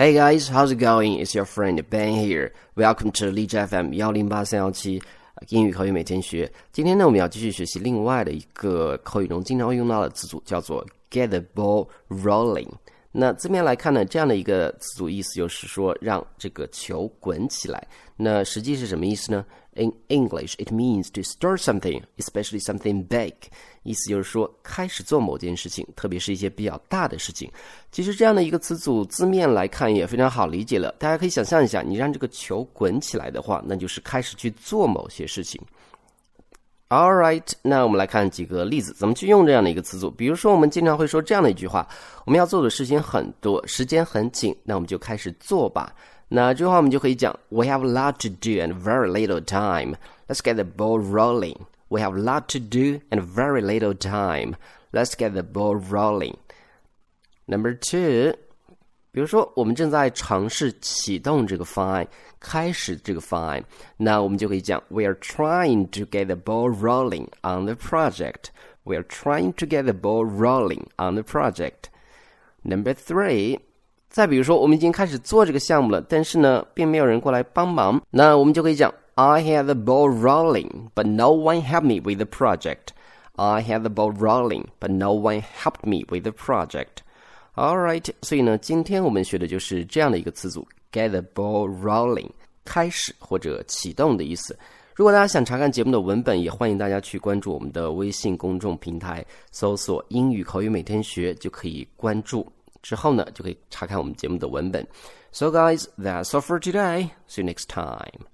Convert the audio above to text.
Hey guys, how's it going? It's your friend Ben here. Welcome to Lee FM 幺零八三幺七英语口语每天学。今天呢，我们要继续学习另外的一个口语中经常会用到的词组，叫做 get the ball rolling。那字面来看呢，这样的一个词组意思就是说让这个球滚起来。那实际是什么意思呢？In English, it means to start something, especially something big。意思就是说开始做某件事情，特别是一些比较大的事情。其实这样的一个词组字面来看也非常好理解了。大家可以想象一下，你让这个球滚起来的话，那就是开始去做某些事情。All right，那我们来看几个例子，怎么去用这样的一个词组。比如说，我们经常会说这样的一句话：我们要做的事情很多，时间很紧，那我们就开始做吧。那这句话我们就可以讲：We have a lot to do and very little time. Let's get the ball rolling. We have a lot to do and very little time. Let's get the ball rolling. Number two. 比如说，我们正在尝试启动这个方案，开始这个方案，那我们就可以讲：We are trying to get the ball rolling on the project. We are trying to get the ball rolling on the project. Number three，再比如说，我们已经开始做这个项目了，但是呢，并没有人过来帮忙，那我们就可以讲：I had the ball rolling, but no one helped me with the project. I had the ball rolling, but no one helped me with the project. All right，所以呢，今天我们学的就是这样的一个词组，get the ball rolling，开始或者启动的意思。如果大家想查看节目的文本，也欢迎大家去关注我们的微信公众平台，搜索“英语口语每天学”就可以关注。之后呢，就可以查看我们节目的文本。So guys, that's all for today. See you next time.